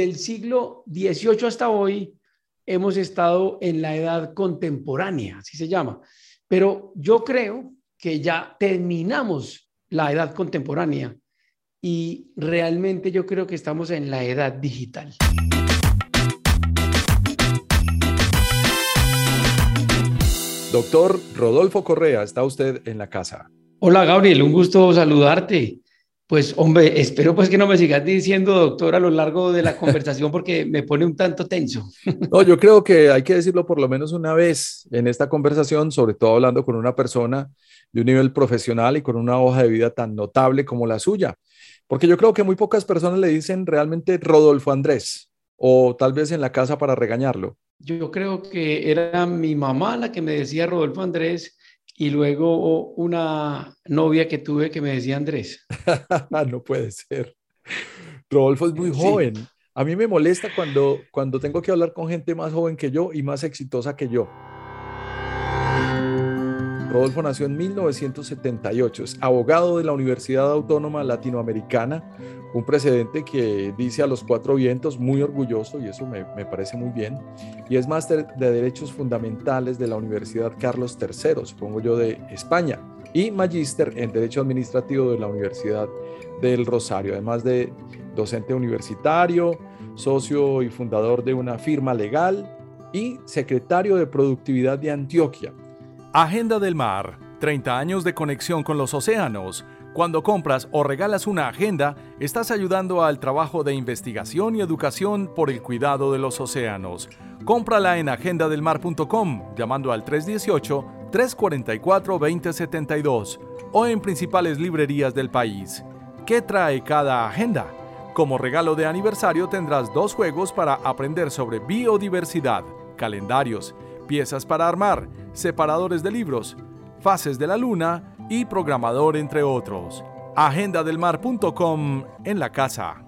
Del siglo XVIII hasta hoy hemos estado en la edad contemporánea, así se llama. Pero yo creo que ya terminamos la edad contemporánea y realmente yo creo que estamos en la edad digital. Doctor Rodolfo Correa, está usted en la casa. Hola Gabriel, un gusto saludarte. Pues hombre, espero pues que no me sigas diciendo doctor a lo largo de la conversación porque me pone un tanto tenso. No, yo creo que hay que decirlo por lo menos una vez en esta conversación, sobre todo hablando con una persona de un nivel profesional y con una hoja de vida tan notable como la suya. Porque yo creo que muy pocas personas le dicen realmente Rodolfo Andrés o tal vez en la casa para regañarlo. Yo creo que era mi mamá la que me decía Rodolfo Andrés y luego una novia que tuve que me decía Andrés. no puede ser. Rodolfo es muy joven. A mí me molesta cuando, cuando tengo que hablar con gente más joven que yo y más exitosa que yo. Rodolfo nació en 1978, es abogado de la Universidad Autónoma Latinoamericana, un precedente que dice a los cuatro vientos, muy orgulloso y eso me, parece muy bien, y es máster de Derechos Fundamentales de la Universidad Carlos III, supongo yo, de España, y magíster en Derecho Administrativo de la Universidad del Rosario, además de docente universitario, socio y fundador de una firma legal y secretario de Productividad de Antioquia Agenda del Mar, 30 años de conexión con los océanos. Cuando compras o regalas una agenda, estás ayudando al trabajo de investigación y educación por el cuidado de los océanos. Cómprala en agendadelmar.com llamando al 318-344-2072 o en principales librerías del país. ¿Qué trae cada agenda? Como regalo de aniversario tendrás dos juegos para aprender sobre biodiversidad, calendarios, piezas para armar, separadores de libros, fases de la luna y programador entre otros. Agendadelmar.com en la casa.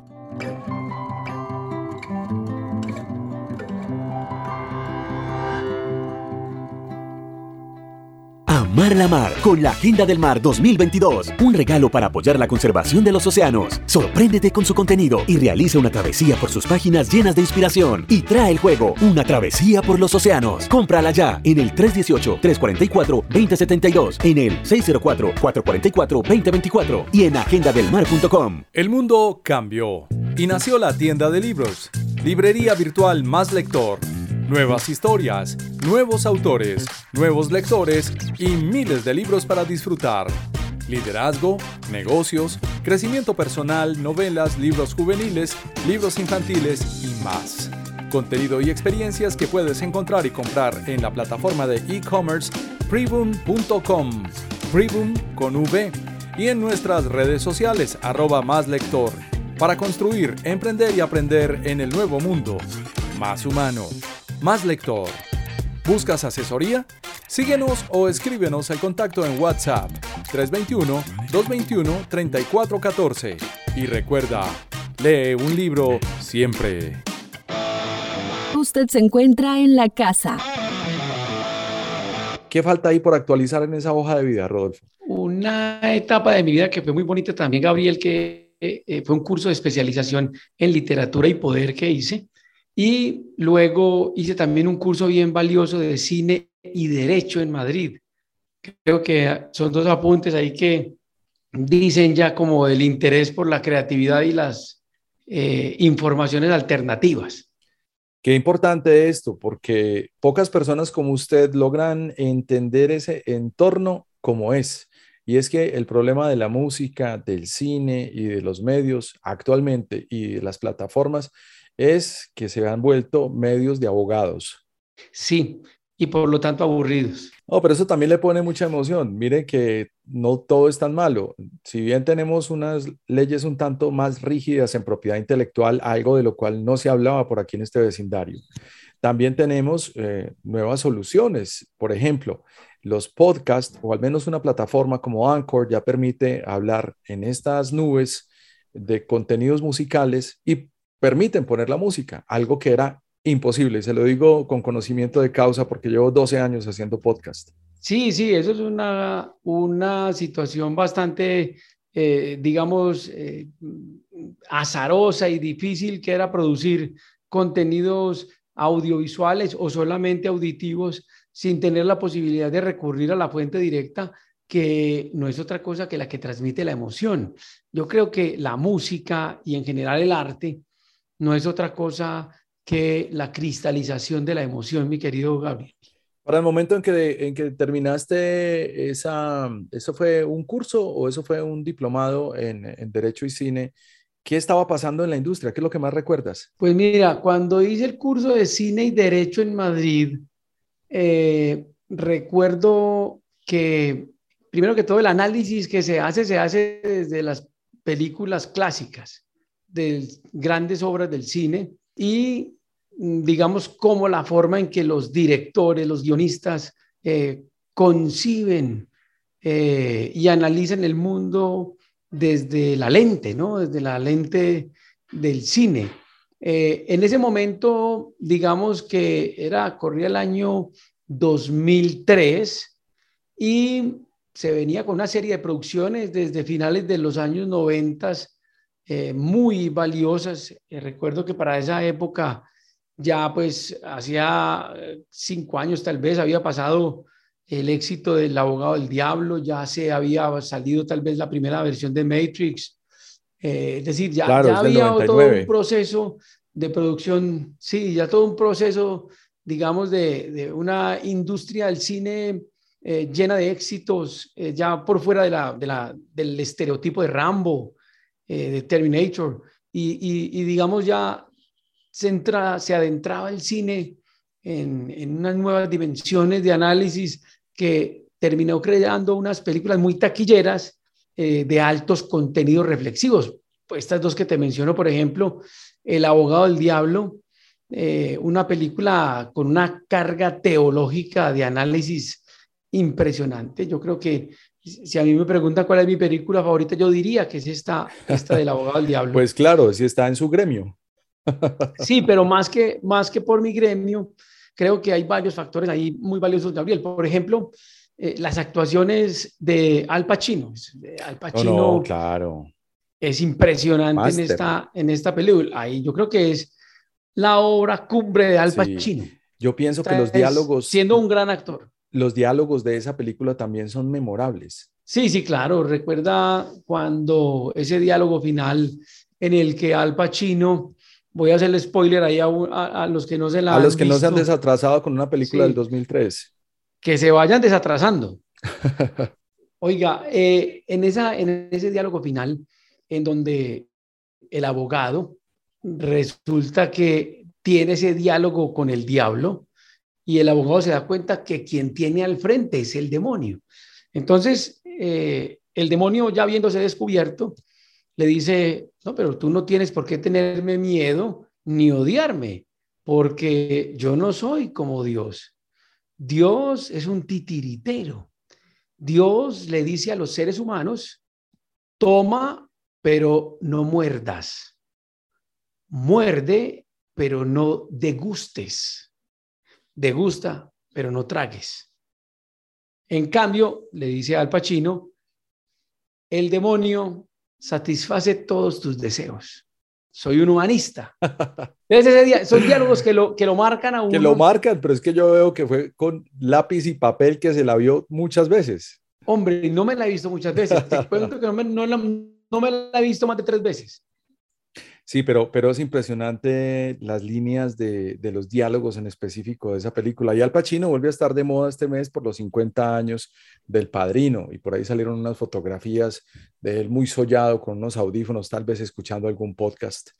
Mar la Mar con la Agenda del Mar 2022. Un regalo para apoyar la conservación de los océanos. Sorpréndete con su contenido y realiza una travesía por sus páginas llenas de inspiración. Y trae el juego Una travesía por los océanos. Cómprala ya en el 318-344-2072, en el 604-444-2024 y en agendadelmar.com. El mundo cambió y nació la tienda de libros. Librería virtual Más Lector Nuevas historias, nuevos autores, nuevos lectores y miles de libros para disfrutar. Liderazgo, negocios, crecimiento personal, novelas, libros juveniles, libros infantiles y más. Contenido y experiencias que puedes encontrar y comprar en la plataforma de e-commerce preboom.com, preboom con V, y en nuestras redes sociales arroba más lector, para construir, emprender y aprender en el nuevo mundo, más humano más lector. ¿Buscas asesoría? Síguenos o escríbenos al contacto en WhatsApp 321-221-3414. Y recuerda, lee un libro siempre. Usted se encuentra en la casa. ¿Qué falta ahí por actualizar en esa hoja de vida, Rodolfo? Una etapa de mi vida que fue muy bonita también, Gabriel, que eh, fue un curso de especialización en literatura y poder que hice y luego hice también un curso bien valioso de cine y derecho en Madrid. Creo que son dos apuntes ahí que dicen ya como el interés por la creatividad y las eh, informaciones alternativas. Qué importante esto, porque pocas personas como usted logran entender ese entorno como es. Y es que el problema de la música, del cine y de los medios actualmente y de las plataformas es que se han vuelto medios de abogados. Sí, y por lo tanto aburridos. No, pero eso también le pone mucha emoción. Mire que no todo es tan malo. Si bien tenemos unas leyes un tanto más rígidas en propiedad intelectual, algo de lo cual no se hablaba por aquí en este vecindario, también tenemos eh, nuevas soluciones. Por ejemplo, los podcasts o al menos una plataforma como Anchor ya permite hablar en estas nubes de contenidos musicales y permiten poner la música, algo que era imposible. Se lo digo con conocimiento de causa porque llevo 12 años haciendo podcast. Sí, sí, eso es una, una situación bastante, eh, digamos, eh, azarosa y difícil que era producir contenidos audiovisuales o solamente auditivos sin tener la posibilidad de recurrir a la fuente directa que no es otra cosa que la que transmite la emoción. Yo creo que la música y en general el arte no es otra cosa que la cristalización de la emoción, mi querido Gabriel. Para el momento en que, en que terminaste esa, ¿eso fue un curso o eso fue un diplomado en, Derecho y Cine? ¿Qué estaba pasando en la industria? ¿Qué es lo que más recuerdas? Pues mira, cuando hice el curso de Cine y Derecho en Madrid, eh, recuerdo que, primero que todo, el análisis que se hace, se hace desde las películas clásicas, de grandes obras del cine, y mm, digamos como la forma en que los directores, los guionistas eh, conciben eh, y analizan el mundo desde la lente, ¿no? Desde la lente del cine. Eh, en ese momento, digamos que era, corría el año 2003 y se venía con una serie de producciones desde finales de los años 90 eh, muy valiosas. Eh, recuerdo que para esa época, ya pues hacía eh, cinco años tal vez, había pasado el éxito del abogado del diablo, ya se había salido tal vez la primera versión de Matrix. es decir, ya, ya había todo un proceso de producción, sí, ya todo un proceso, digamos, de, de una industria del cine llena de éxitos, ya por fuera de la, de la, del estereotipo de Rambo, eh, de Terminator, y, digamos ya se, entra, se adentraba el cine en, unas nuevas dimensiones de análisis que terminó creando unas películas muy taquilleras eh, de altos contenidos reflexivos. Estas dos que te menciono, por ejemplo, El abogado del diablo, eh, una película con una carga teológica de análisis impresionante. Yo creo que si a mí me preguntan cuál es mi película favorita, yo diría que es esta, esta del abogado del diablo. Pues claro, si está en su gremio. Sí, pero más que, más que por mi gremio, creo que hay varios factores ahí muy valiosos, Gabriel. Por ejemplo, eh, las actuaciones de Al Pacino. Al Pacino no, claro. es impresionante en esta, en esta película. Ahí yo creo que es la obra cumbre de Al Pacino. Yo pienso que los diálogos... Siendo un gran actor los diálogos de esa película también son memorables. Sí, sí, claro. Recuerda cuando ese diálogo final en el que Al Pacino, voy a hacerle spoiler ahí a, los que no se la A los que no se han desatrasado con una película del 2003. Que se vayan desatrasando. Oiga, eh, en, esa, en ese diálogo final, en donde el abogado resulta que tiene ese diálogo con el diablo, y el abogado se da cuenta que quien tiene al frente es el demonio. Entonces, eh, el demonio ya habiéndose descubierto, le dice, no, pero tú no tienes por qué tenerme miedo ni odiarme, porque yo no soy como Dios. Dios es un titiritero. Dios le dice a los seres humanos, toma, pero no muerdas. Muerde, pero no degustes degusta, pero no tragues. En cambio, le dice al Pacino, el demonio satisface todos tus deseos. Soy un humanista. son diálogos que lo, que lo marcan a uno. Que lo marcan, pero es que yo veo que fue con lápiz y papel que se la vio muchas veces. Hombre, no me la he visto muchas veces. Te cuento que no me, no, no me la he visto más de tres veces. Sí, pero, pero es impresionante las líneas de, de, los diálogos en específico de esa película. Y Al Pacino vuelve a estar de moda este mes por los 50 años del Padrino. Y por ahí salieron unas fotografías de él muy sollado con unos audífonos, tal vez escuchando algún podcast,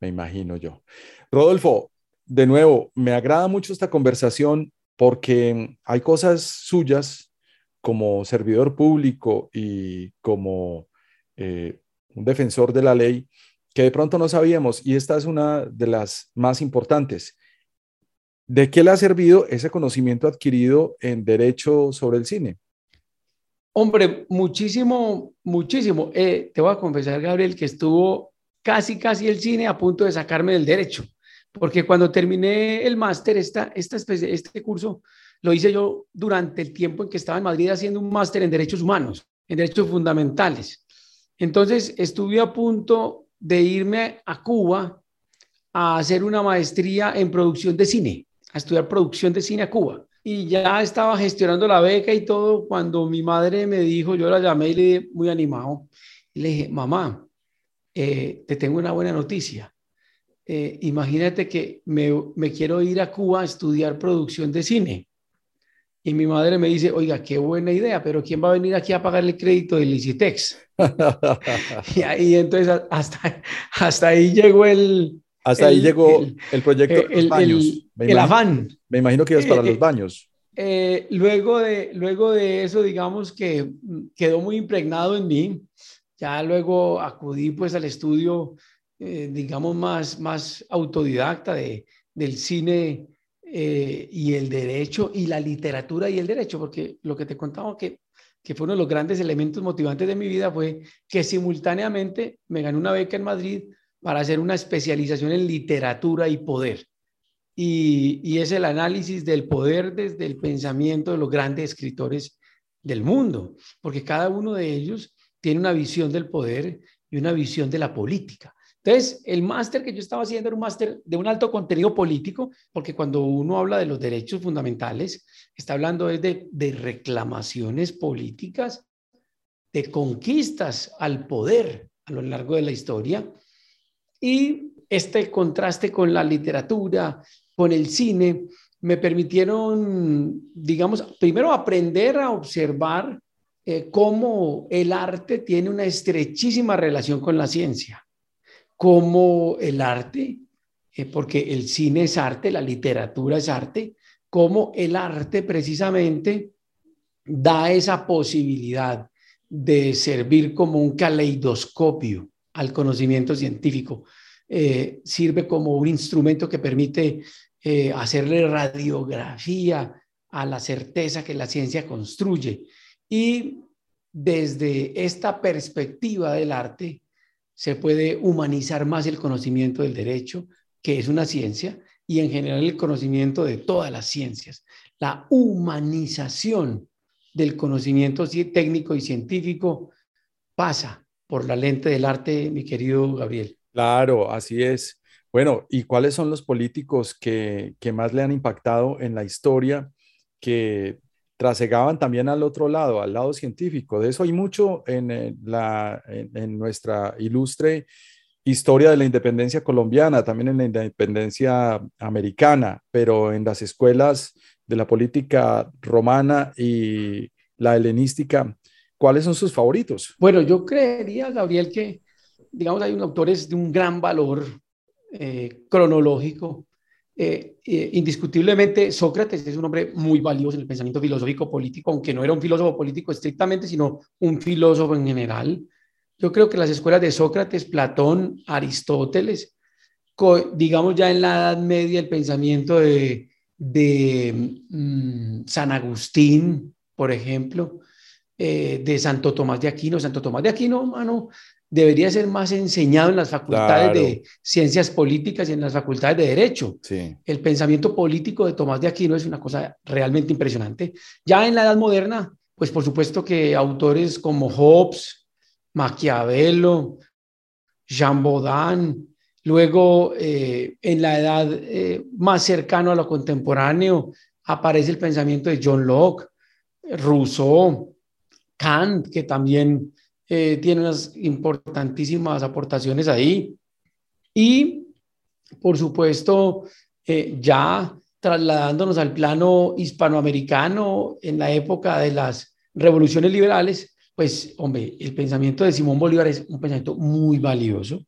me imagino yo. Rodolfo, de nuevo, me agrada mucho esta conversación porque hay cosas suyas como servidor público y como eh, un defensor de la ley que de pronto no sabíamos y esta es una de las más importantes. ¿De qué le ha servido ese conocimiento adquirido en derecho sobre el cine? Hombre, muchísimo, muchísimo. Eh, te voy a confesar, Gabriel, que estuvo casi, casi el cine a punto de sacarme del derecho, porque cuando terminé el máster, esta, esta este curso lo hice yo durante el tiempo en que estaba en Madrid haciendo un máster en derechos humanos, en derechos fundamentales. Entonces, estuve a punto de irme a Cuba a hacer una maestría en producción de cine, a estudiar producción de cine a Cuba. Y ya estaba gestionando la beca y todo cuando mi madre me dijo, yo la llamé y le dije muy animado, y le dije, mamá, eh, te tengo una buena noticia. Eh, imagínate que me, me quiero ir a Cuba a estudiar producción de cine. Y mi madre me dice, oiga, qué buena idea, pero ¿quién va a venir aquí a pagar el crédito del Licitex? y ahí entonces hasta, hasta ahí llegó el... Hasta ahí llegó el, proyecto de los baños. El, afán. Me imagino que ibas para los eh, baños. Eh, luego, de, luego de eso, digamos que quedó muy impregnado en mí. Ya luego acudí pues al estudio, eh, digamos, más, más autodidacta de, del cine eh, y el derecho y la literatura y el derecho, porque lo que te contaba que, que fue uno de los grandes elementos motivantes de mi vida fue que simultáneamente me gané una beca en Madrid para hacer una especialización en literatura y poder. Y, y es el análisis del poder desde el pensamiento de los grandes escritores del mundo, porque cada uno de ellos tiene una visión del poder y una visión de la política. Entonces, el máster que yo estaba haciendo era un máster de un alto contenido político, porque cuando uno habla de los derechos fundamentales, está hablando de, reclamaciones políticas, de conquistas al poder a lo largo de la historia. Y este contraste con la literatura, con el cine, me permitieron, digamos, primero aprender a observar eh, cómo el arte tiene una estrechísima relación con la ciencia como el arte, eh, porque el cine es arte, la literatura es arte, como el arte precisamente da esa posibilidad de servir como un caleidoscopio al conocimiento científico. Eh, sirve como un instrumento que permite eh, hacerle radiografía a la certeza que la ciencia construye. Y desde esta perspectiva del arte, se puede humanizar más el conocimiento del derecho, que es una ciencia, y en general el conocimiento de todas las ciencias. La humanización del conocimiento técnico y científico pasa por la lente del arte, mi querido Gabriel. Claro, así es. Bueno, ¿y cuáles son los políticos que, que más le han impactado en la historia que trasegaban también al otro lado, al lado científico. De eso hay mucho en, eh, en, nuestra ilustre historia de la independencia colombiana, también en la independencia americana, pero en las escuelas de la política romana y la helenística, ¿cuáles son sus favoritos? Bueno, yo creería, Gabriel, que, digamos, hay un autores de un gran valor eh, cronológico eh, eh, indiscutiblemente, Sócrates es un hombre muy valioso en el pensamiento filosófico político, aunque no era un filósofo político estrictamente, sino un filósofo en general. Yo creo que las escuelas de Sócrates, Platón, Aristóteles, digamos ya en la Edad Media, el pensamiento de, de mm, San Agustín, por ejemplo, eh, de Santo Tomás de Aquino. Santo Tomás de Aquino, mano, debería ser más enseñado en las facultades de ciencias políticas y en las facultades de derecho. El pensamiento político de Tomás de Aquino es una cosa realmente impresionante. Ya en la edad moderna, pues por supuesto que autores como Hobbes, Maquiavelo, Jean Baudin, luego eh, en la edad eh, más cercano a lo contemporáneo aparece el pensamiento de John Locke, Rousseau, Kant, que también eh, tiene unas importantísimas aportaciones ahí. Y, por supuesto, eh, ya trasladándonos al plano hispanoamericano en la época de las revoluciones liberales, pues, hombre, el pensamiento de Simón Bolívar es un pensamiento muy valioso,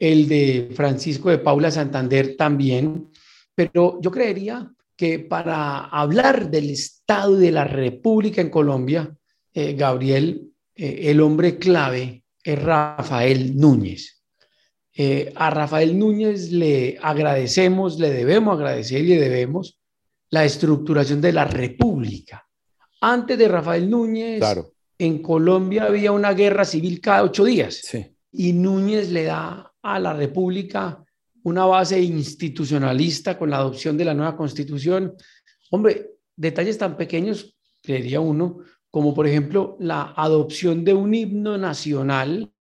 el de Francisco de Paula Santander también, pero yo creería que para hablar del Estado y de la República en Colombia, eh, Gabriel, eh, el hombre clave es Rafael Núñez. Eh, a Rafael Núñez le agradecemos, le debemos agradecer y le debemos la estructuración de la República. Antes de Rafael Núñez, en Colombia había una guerra civil cada ocho días. Y Núñez le da a la República una base institucionalista con la adopción de la nueva constitución. Hombre, detalles tan pequeños, creería uno, como por ejemplo la adopción de un himno nacional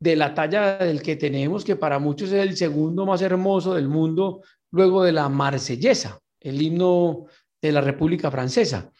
de la talla del que tenemos, que para muchos es el segundo más hermoso del mundo, luego de la marsellesa, el himno de la República Francesa.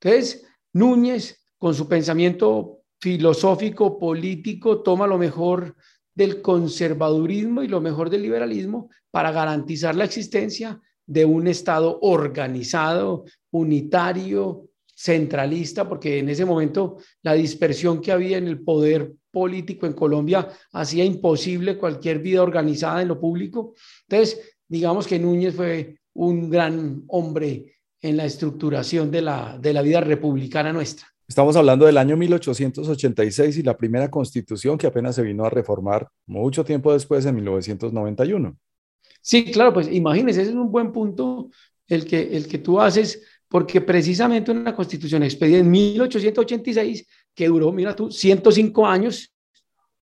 Entonces, Núñez, con su pensamiento filosófico, político, toma lo mejor del conservadurismo y lo mejor del liberalismo para garantizar la existencia de un Estado organizado, unitario, centralista, porque en ese momento la dispersión que había en el poder político en Colombia hacía imposible cualquier vida organizada en lo público. Entonces, digamos que Núñez fue un gran hombre en la estructuración de la, de la vida republicana nuestra. Estamos hablando del año 1886 y la primera constitución que apenas se vino a reformar mucho tiempo después, en 1991. Sí, claro, pues imagínese, ese es un buen punto el que, el que tú haces, porque precisamente una constitución expedida en 1886, que duró, mira tú, 105 años,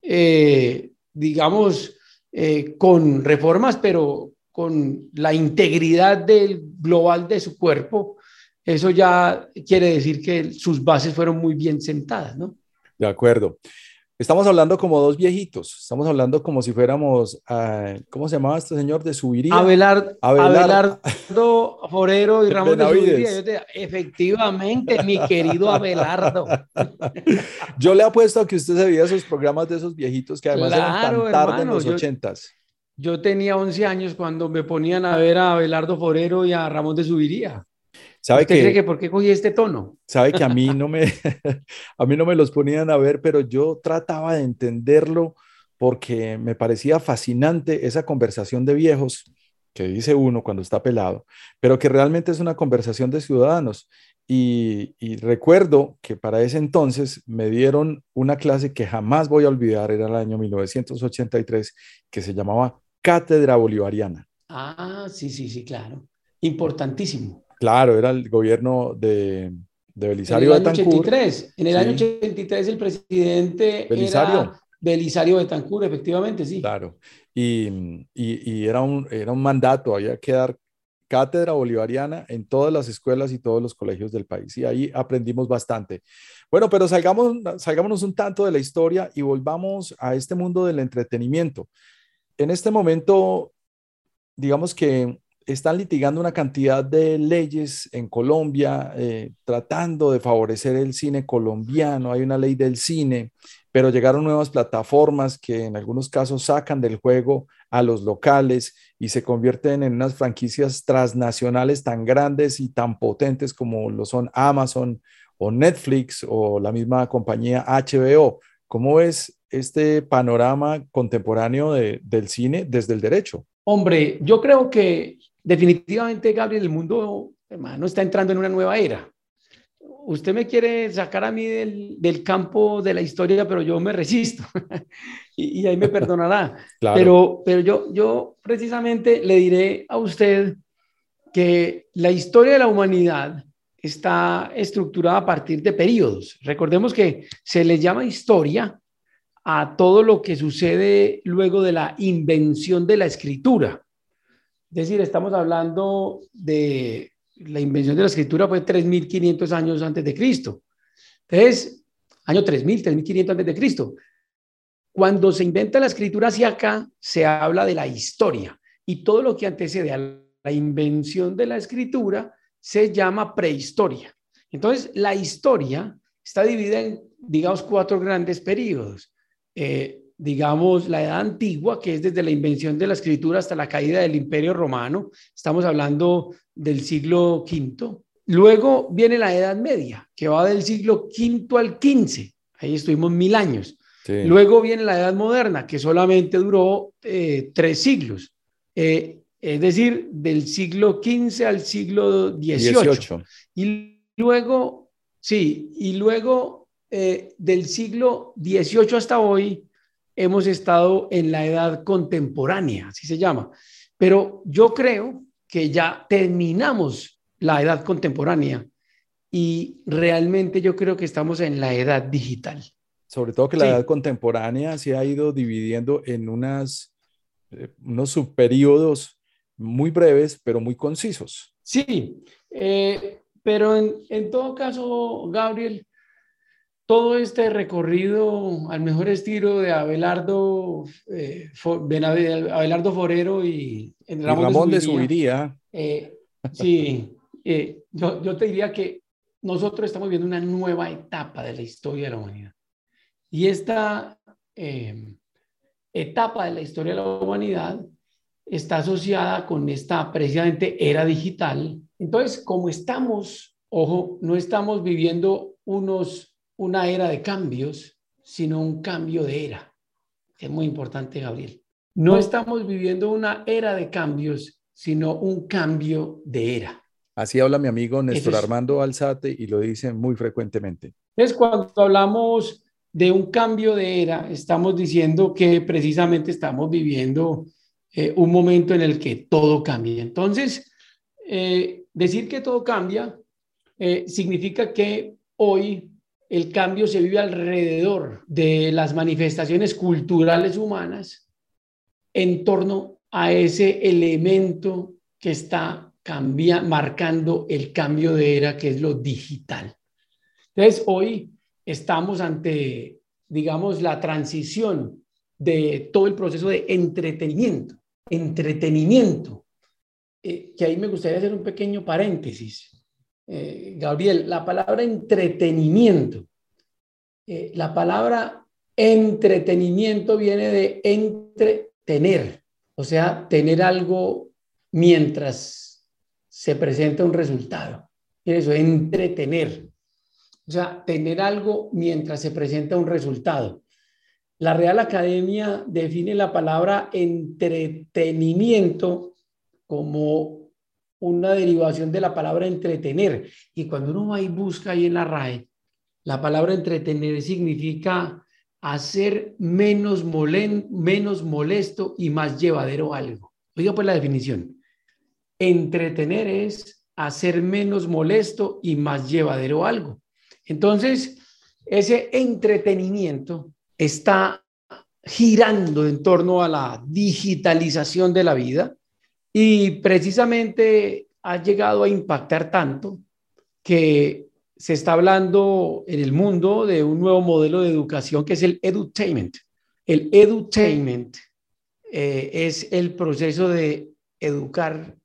eh, digamos, eh, con reformas, pero con la integridad del global de su cuerpo, eso ya quiere decir que sus bases fueron muy bien sentadas, ¿no? De acuerdo. Estamos hablando como dos viejitos, estamos hablando como si fuéramos, ah, ¿cómo se llamaba este señor de Subiría? Abelardo, Abelardo Forero y Ramón de Subiría. efectivamente, mi querido Abelardo. Yo le apuesto a que usted se veía esos programas de esos viejitos que además eran tan tarde en los ochentas. Yo tenía 11 años cuando me ponían a ver a Abelardo Forero y a Ramón de Subiría. ¿Sabe que, cree que por qué cogí este tono? Sabe que a mí no me, a mí no me los ponían a ver, pero yo trataba de entenderlo porque me parecía fascinante esa conversación de viejos que dice uno cuando está pelado, pero que realmente es una conversación de ciudadanos. Y, y, recuerdo que para ese entonces me dieron una clase que jamás voy a olvidar, era el año 1983, que se llamaba Cátedra Bolivariana. Ah, sí, sí, sí, claro. Importantísimo. Claro, era el gobierno de, Belisario en el año 83, En el año 83 el presidente Belisario. era Belisario Betancur, efectivamente, sí. Claro, y, era, un, era un mandato, había que dar cátedra bolivariana en todas las escuelas y todos los colegios del país. Y ahí aprendimos bastante. Bueno, pero salgamos, salgámonos un tanto de la historia y volvamos a este mundo del entretenimiento. En este momento, digamos que están litigando una cantidad de leyes en Colombia eh, tratando de favorecer el cine colombiano. Hay una ley del cine, pero llegaron nuevas plataformas que en algunos casos sacan del juego a los locales y se convierten en unas franquicias transnacionales tan grandes y tan potentes como lo son Amazon o Netflix o la misma compañía HBO. ¿Cómo ves este panorama contemporáneo del cine desde el derecho? Hombre, yo creo que definitivamente, Gabriel, el mundo, hermano, está entrando en una nueva era. Usted me quiere sacar a mí del, campo de la historia, pero yo me resisto. y, ahí me perdonará. Pero, pero yo, yo precisamente le diré a usted que la historia de la humanidad está estructurada a partir de periodos. Recordemos que se le llama historia a todo lo que sucede luego de la invención de la escritura. Es decir, estamos hablando de la invención de la escritura fue 3.500 años antes de Cristo. Entonces, año 3.000, 3.500 antes de Cristo. Cuando se inventa la escritura hacia acá, se habla de la historia y todo lo que antecede a la invención de la escritura se llama prehistoria. Entonces, la historia está dividida en, digamos, cuatro grandes periodos. Eh, digamos, la edad antigua, que es desde la invención de la escritura hasta la caída del imperio romano. Estamos hablando del siglo V. Luego viene la Edad Media, que va del siglo V al XV. Ahí estuvimos mil años. Luego viene la Edad Moderna, que solamente duró eh, tres siglos. Eh, es decir, del siglo XV al siglo XVIII. Y luego, sí, y luego eh, del siglo XVIII hasta hoy hemos estado en la edad contemporánea, así se llama. Pero yo creo que ya terminamos la edad contemporánea y realmente yo creo que estamos en la edad digital. Sobre todo que la edad contemporánea se ha ido dividiendo en unas, eh, unos subperiodos muy breves, pero muy concisos. Sí, eh, pero en, en, todo caso, Gabriel, todo este recorrido al mejor estilo de Abelardo, eh, Abelardo Forero y Ramón, de Subiría. Eh, sí, eh, yo, yo, te diría que nosotros estamos viendo una nueva etapa de la historia de la humanidad. Y esta etapa de la historia de la humanidad está asociada con esta precisamente era digital. Entonces, como estamos, ojo, no estamos viviendo unos una era de cambios, sino un cambio de era. Es muy importante, Gabriel. No estamos viviendo una era de cambios, sino un cambio de era. Así habla mi amigo Néstor Armando Alzate y lo dice muy frecuentemente. Es cuando hablamos de un cambio de era, estamos diciendo que precisamente estamos viviendo eh, un momento en el que todo cambia. Entonces, eh, decir que todo cambia eh, significa que hoy el cambio se vive alrededor de las manifestaciones culturales humanas en torno a ese elemento que está marcando el cambio de era, que es lo digital. Entonces, hoy estamos ante, digamos, la transición de todo el proceso de entretenimiento. Entretenimiento. Eh, que ahí me gustaría hacer un pequeño paréntesis. Eh, Gabriel, la palabra entretenimiento. Eh, la palabra entretenimiento viene de entretener, o sea, tener algo mientras se presenta un resultado. Eso, entretener. O sea, tener algo mientras se presenta un resultado. La Real Academia define la palabra entretenimiento como una derivación de la palabra entretener. Y cuando uno va y busca ahí en la RAE, la palabra entretener significa hacer menos, menos molesto y más llevadero algo. Oiga pues la definición. Entretener es hacer menos molesto y más llevadero algo. Entonces, ese entretenimiento está girando en torno a la digitalización de la vida, y precisamente ha llegado a impactar tanto que se está hablando en el mundo de un nuevo modelo de educación que es el edutainment. El edutainment eh, es el proceso de educar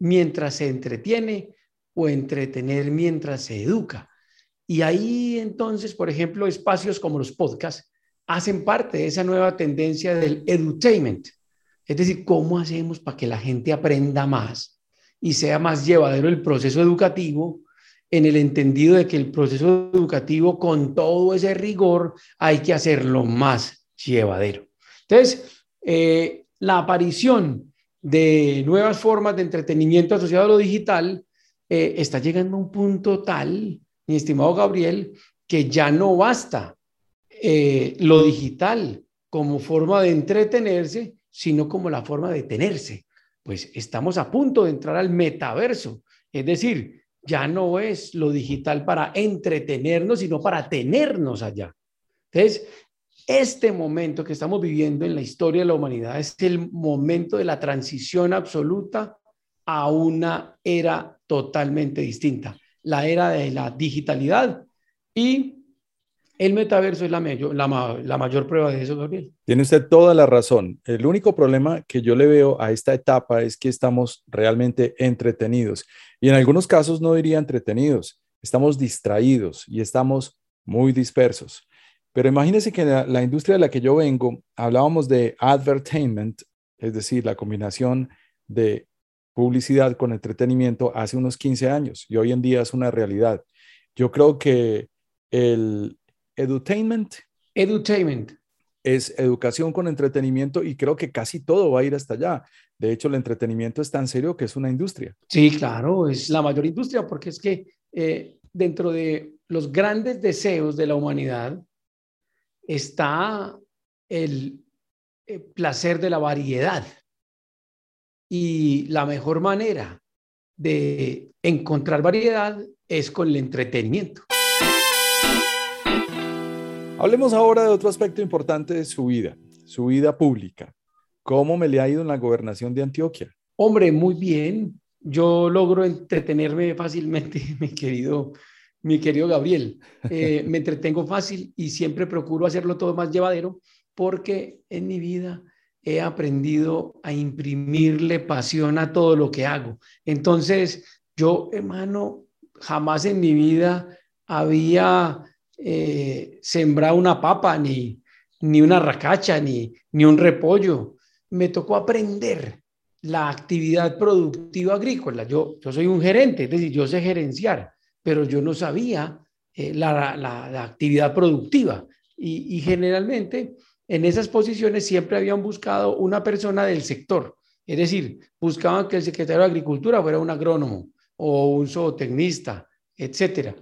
mientras se entretiene o entretener mientras se educa. Y ahí entonces, por ejemplo, espacios como los podcasts hacen parte de esa nueva tendencia del edutainment. Es decir, ¿cómo hacemos para que la gente aprenda más y sea más llevadero el proceso educativo en el entendido de que el proceso educativo con todo ese rigor hay que hacerlo más llevadero? Entonces, eh, la aparición de nuevas formas de entretenimiento asociado a lo digital eh, está llegando a un punto tal, mi estimado Gabriel, que ya no basta eh, lo digital como forma de entretenerse, sino como la forma de tenerse. Pues estamos a punto de entrar al metaverso, es decir, ya no es lo digital para entretenernos, sino para tenernos allá. Entonces, este momento que estamos viviendo en la historia de la humanidad es el momento de la transición absoluta a una era totalmente distinta, la era de la digitalidad y el metaverso es la, mayor, la, mayor prueba de eso, Gabriel. Tiene usted toda la razón. El único problema que yo le veo a esta etapa es que estamos realmente entretenidos. Y en algunos casos no diría entretenidos, estamos distraídos y estamos muy dispersos. Pero imagínense que la, la industria de la que yo vengo, hablábamos de advertainment, es decir, la combinación de publicidad con entretenimiento hace unos 15 años y hoy en día es una realidad. Yo creo que el edutainment, Edutainment. es educación con entretenimiento y creo que casi todo va a ir hasta allá. De hecho, el entretenimiento es tan serio que es una industria. Sí, claro, es la mayor industria porque es que eh, dentro de los grandes deseos de la humanidad está el eh, placer de la variedad. Y la mejor manera de encontrar variedad es con el entretenimiento. Hablemos ahora de otro aspecto importante de su vida, su vida pública. ¿Cómo me le ha ido en la gobernación de Antioquia? Hombre, muy bien. Yo logro entretenerme fácilmente, mi querido, mi querido Gabriel. Eh, me entretengo fácil y siempre procuro hacerlo todo más llevadero porque en mi vida he aprendido a imprimirle pasión a todo lo que hago. Entonces, yo, hermano, jamás en mi vida había eh, sembrado una papa, ni, ni una racacha, ni, ni un repollo. Me tocó aprender la actividad productiva agrícola. Yo, yo soy un gerente, es decir, yo sé gerenciar, pero yo no sabía eh, la, la, la, actividad productiva. Y, y generalmente en esas posiciones siempre habían buscado una persona del sector. Es decir, buscaban que el secretario de Agricultura fuera un agrónomo o un zootecnista, etcétera.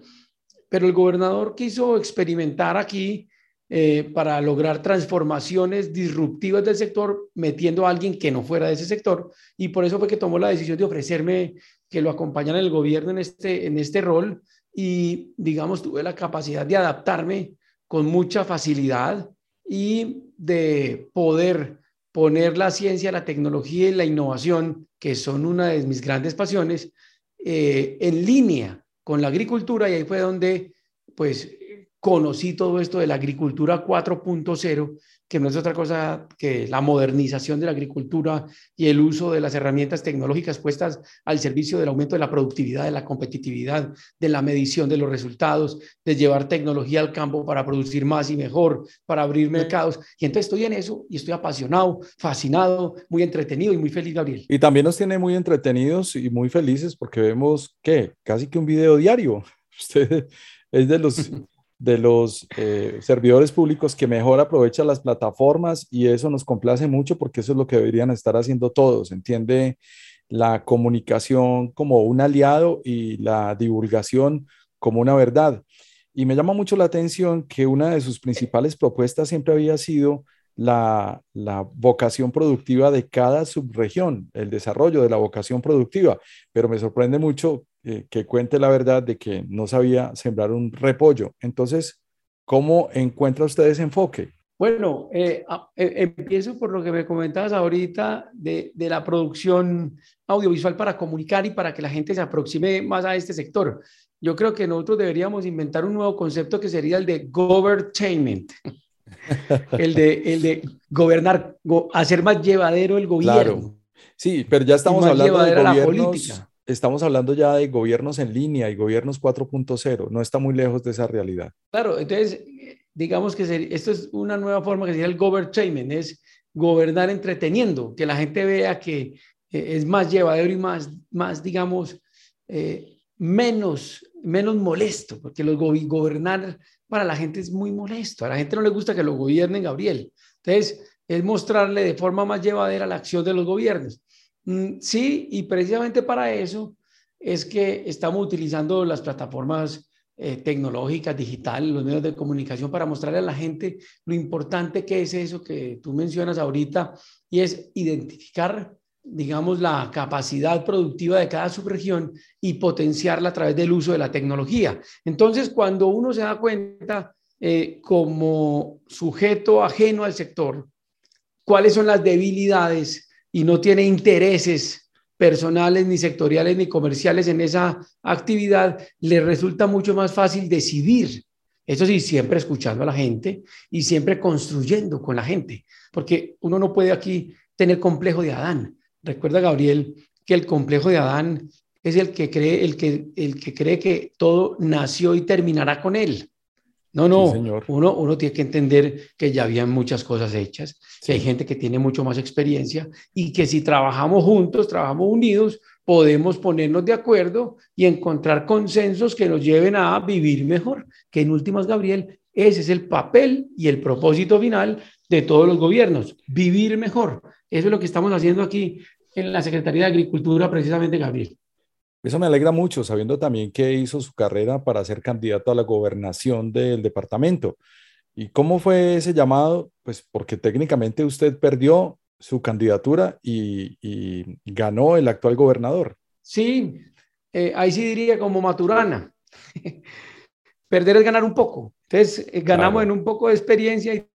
Pero el gobernador quiso experimentar aquí eh, para lograr transformaciones disruptivas del sector, metiendo a alguien que no fuera de ese sector, y por eso fue que tomó la decisión de ofrecerme que lo acompañara el gobierno en este, en este rol, y digamos, tuve la capacidad de adaptarme con mucha facilidad y de poder poner la ciencia, la tecnología y la innovación, que son una de mis grandes pasiones, eh, en línea con la agricultura y ahí fue donde pues conocí todo esto de la agricultura 4.0 que no es otra cosa que la modernización de la agricultura y el uso de las herramientas tecnológicas puestas al servicio del aumento de la productividad, de la competitividad, de la medición de los resultados, de llevar tecnología al campo para producir más y mejor, para abrir mercados. Y entonces estoy en eso y estoy apasionado, fascinado, muy entretenido y muy feliz, Gabriel. Y también nos tiene muy entretenidos y muy felices porque vemos que casi que un video diario. Usted es de los de los eh, servidores públicos que mejor aprovechan las plataformas y eso nos complace mucho porque eso es lo que deberían estar haciendo todos. Entiende la comunicación como un aliado y la divulgación como una verdad. Y me llama mucho la atención que una de sus principales propuestas siempre había sido la, la, vocación productiva de cada subregión, el desarrollo de la vocación productiva, pero me sorprende mucho eh, que cuente la verdad de que no sabía sembrar un repollo. Entonces, ¿cómo encuentra usted ese enfoque? Bueno, eh, eh, empiezo por lo que me comentabas ahorita de, de, la producción audiovisual para comunicar y para que la gente se aproxime más a este sector. Yo creo que nosotros deberíamos inventar un nuevo concepto que sería el de governtainment el de, el de gobernar, go, hacer más llevadero el gobierno. Claro. Sí, pero ya estamos hablando de gobiernos, estamos hablando ya de gobiernos en línea y gobiernos 4.0, no está muy lejos de esa realidad. Claro, entonces, digamos que esto es una nueva forma que sería el government, es gobernar entreteniendo, que la gente vea que eh, es más llevadero y más, más digamos, eh, menos, menos molesto, porque los go gobernar para la gente es muy molesto. A la gente no le gusta que lo gobiernen Gabriel. Entonces, es mostrarle de forma más llevadera la acción de los gobiernos. Mm, sí, y precisamente para eso es que estamos utilizando las plataformas eh, tecnológicas, digitales, los medios de comunicación para mostrarle a la gente lo importante que es eso que tú mencionas ahorita y es identificar digamos, la capacidad productiva de cada subregión y potenciarla a través del uso de la tecnología. Entonces, cuando uno se da cuenta eh, como sujeto ajeno al sector, cuáles son las debilidades y no tiene intereses personales, ni sectoriales, ni comerciales en esa actividad, le resulta mucho más fácil decidir. Eso sí, siempre escuchando a la gente y siempre construyendo con la gente, porque uno no puede aquí tener complejo de Adán. Recuerda, Gabriel, que el complejo de Adán es el que cree, el que, el que cree que todo nació y terminará con él. No, no, Uno, uno tiene que entender que ya habían muchas cosas hechas, que hay gente que tiene mucho más experiencia y que si trabajamos juntos, trabajamos unidos, podemos ponernos de acuerdo y encontrar consensos que nos lleven a vivir mejor, que en últimas, Gabriel, ese es el papel y el propósito final de todos los gobiernos, vivir mejor. Eso es lo que estamos haciendo aquí en la Secretaría de Agricultura, precisamente, Gabriel. Eso me alegra mucho, sabiendo también que hizo su carrera para ser candidato a la gobernación del departamento. ¿Y cómo fue ese llamado? Pues porque técnicamente usted perdió su candidatura y, ganó el actual gobernador. Sí, eh, ahí sí diría como Maturana. Perder es ganar un poco. Entonces, eh, ganamos en un poco de experiencia y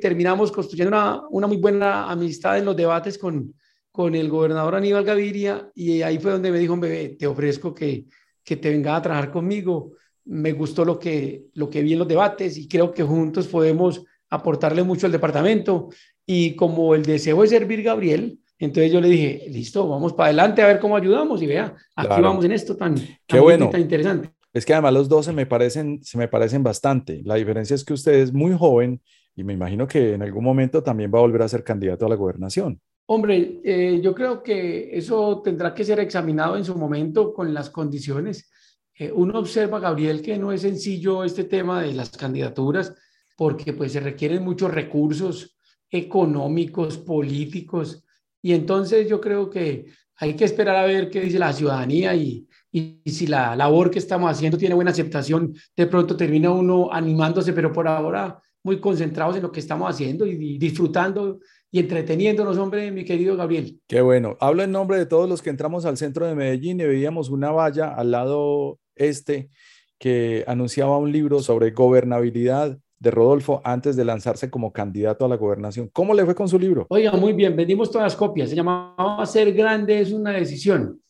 terminamos construyendo una, una muy buena amistad en los debates con, con el gobernador Aníbal Gaviria y ahí fue donde me dijo, bebé, te ofrezco que, que te venga a trabajar conmigo. Me gustó lo que, lo que vi en los debates y creo que juntos podemos aportarle mucho al departamento. Y como el deseo es servir Gabriel, entonces yo le dije, listo, vamos para adelante a ver cómo ayudamos y vea, aquí vamos en esto tan, Qué bueno. tan interesante. Es que además los dos se me parecen, se me parecen bastante. La diferencia es que usted es muy joven y me imagino que en algún momento también va a volver a ser candidato a la gobernación. Hombre, eh, yo creo que eso tendrá que ser examinado en su momento con las condiciones. Eh, uno observa, Gabriel, que no es sencillo este tema de las candidaturas porque pues se requieren muchos recursos económicos, políticos, y entonces yo creo que hay que esperar a ver qué dice la ciudadanía y, y, si la labor que estamos haciendo tiene buena aceptación, de pronto termina uno animándose, pero por ahora muy concentrados en lo que estamos haciendo y disfrutando y entreteniéndonos, hombre, mi querido Gabriel. Qué bueno. Hablo en nombre de todos los que entramos al centro de Medellín y veíamos una valla al lado este que anunciaba un libro sobre gobernabilidad de Rodolfo antes de lanzarse como candidato a la gobernación. ¿Cómo le fue con su libro? Oiga, muy bien, vendimos todas las copias. Se llamaba Ser Grande es una decisión.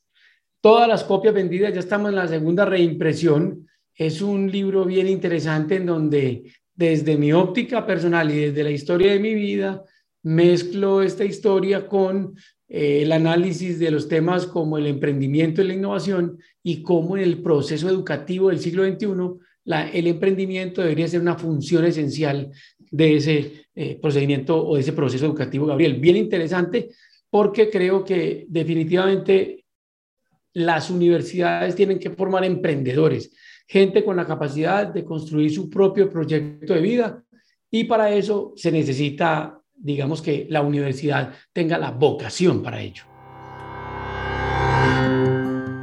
Todas las copias vendidas, ya estamos en la segunda reimpresión. Es un libro bien interesante en donde desde mi óptica personal y desde la historia de mi vida, mezclo esta historia con eh, el análisis de los temas como el emprendimiento y la innovación y cómo en el proceso educativo del siglo XXI el emprendimiento debería ser una función esencial de ese eh, procedimiento o de ese proceso educativo, Gabriel. Bien interesante porque creo que definitivamente las universidades tienen que formar emprendedores, gente con la capacidad de construir su propio proyecto de vida y para eso se necesita digamos que la universidad tenga la vocación para ello.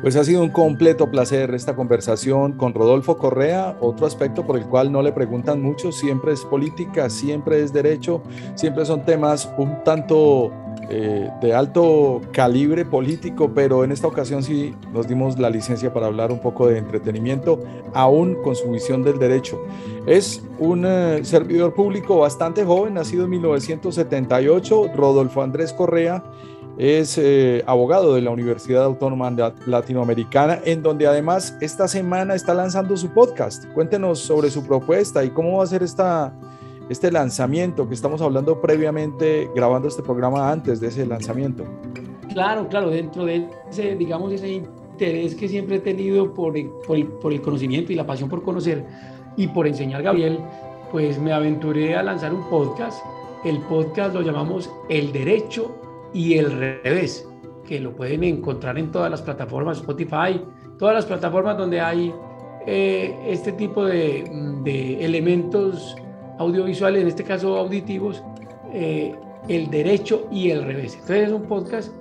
Pues ha sido un completo placer esta conversación con Rodolfo Correa. Otro aspecto por el cual no le preguntan mucho, siempre es política, siempre es derecho, siempre son temas un tanto eh, de alto calibre político, pero en esta ocasión sí nos dimos la licencia para hablar un poco de entretenimiento, aún con su visión del derecho. Es un eh, servidor público bastante joven, nacido en 1978, Rodolfo Andrés Correa es eh, abogado de la Universidad Autónoma Latinoamericana, en donde además esta semana está lanzando su podcast. Cuéntenos sobre su propuesta y cómo va a ser esta, este lanzamiento que estamos hablando previamente, grabando este programa antes de ese lanzamiento. Claro, claro, dentro de ese, digamos, ese interés que siempre he tenido por el, por el conocimiento y la pasión por conocer y por enseñar, Gabriel, pues me aventuré a lanzar un podcast. El podcast lo llamamos El Derecho y el revés, que lo pueden encontrar en todas las plataformas, Spotify, todas las plataformas donde hay eh, este tipo de, de, elementos audiovisuales, en este caso auditivos, eh, el derecho y el revés. Entonces es un podcast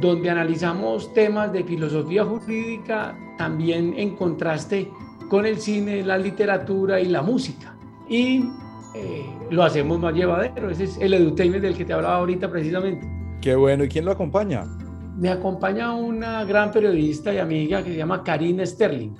donde analizamos temas de filosofía jurídica también en contraste con el cine, la literatura y la música. Y eh, lo hacemos más llevadero. Ese es el edutainment del que te hablaba ahorita precisamente. Qué bueno. ¿Y quién lo acompaña? Me acompaña una gran periodista y amiga que se llama Karina Sterling,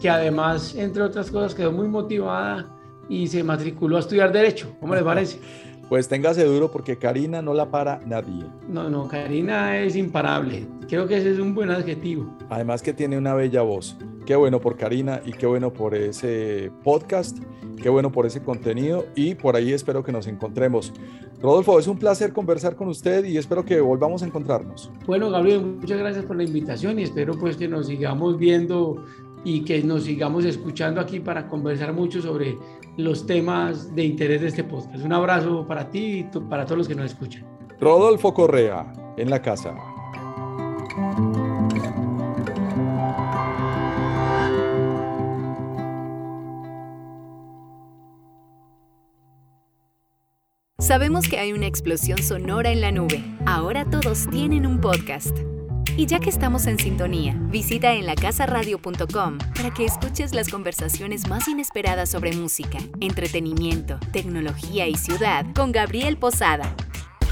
que además, entre otras cosas, quedó muy motivada y se matriculó a estudiar Derecho. ¿Cómo le parece? Pues téngase duro porque Karina no la para nadie. No, no, Karina es imparable. Creo que ese es un buen adjetivo. Además que tiene una bella voz. Qué bueno por Karina y qué bueno por ese podcast, qué bueno por ese contenido y por ahí espero que nos encontremos. Rodolfo, es un placer conversar con usted y espero que volvamos a encontrarnos. Bueno, Gabriel, muchas gracias por la invitación y espero pues que nos sigamos viendo y que nos sigamos escuchando aquí para conversar mucho sobre los temas de interés de este podcast. Un abrazo para ti y para todos los que nos escuchan. Rodolfo Correa, en la casa. Sabemos que hay una explosión sonora en la nube. Ahora todos tienen un podcast. Y ya que estamos en sintonía, visita en lacasaradio.com para que escuches las conversaciones más inesperadas sobre música, entretenimiento, tecnología y ciudad con Gabriel Posada.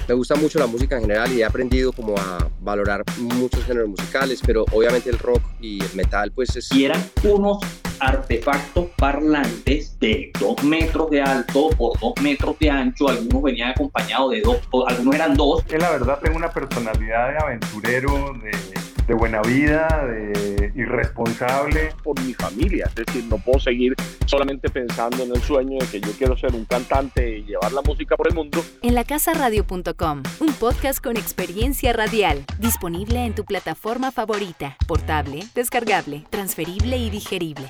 Me gusta mucho la música en general y he aprendido como a valorar muchos géneros musicales, pero obviamente el rock y el metal pues es... Y eran unos artefactos parlantes de dos metros de alto por dos metros de ancho, algunos venían acompañados de dos, algunos eran dos. Que la verdad tengo una personalidad de aventurero, de de buena vida, de irresponsable. Por mi familia, es decir, no puedo seguir solamente pensando en el sueño de que yo quiero ser un cantante y llevar la música por el mundo. En lacasaradio.com, un podcast con experiencia radial, disponible en tu plataforma favorita, portable, descargable, transferible y digerible.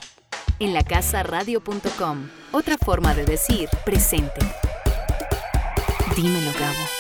En lacasaradio.com, otra forma de decir presente. Dímelo, Gabo.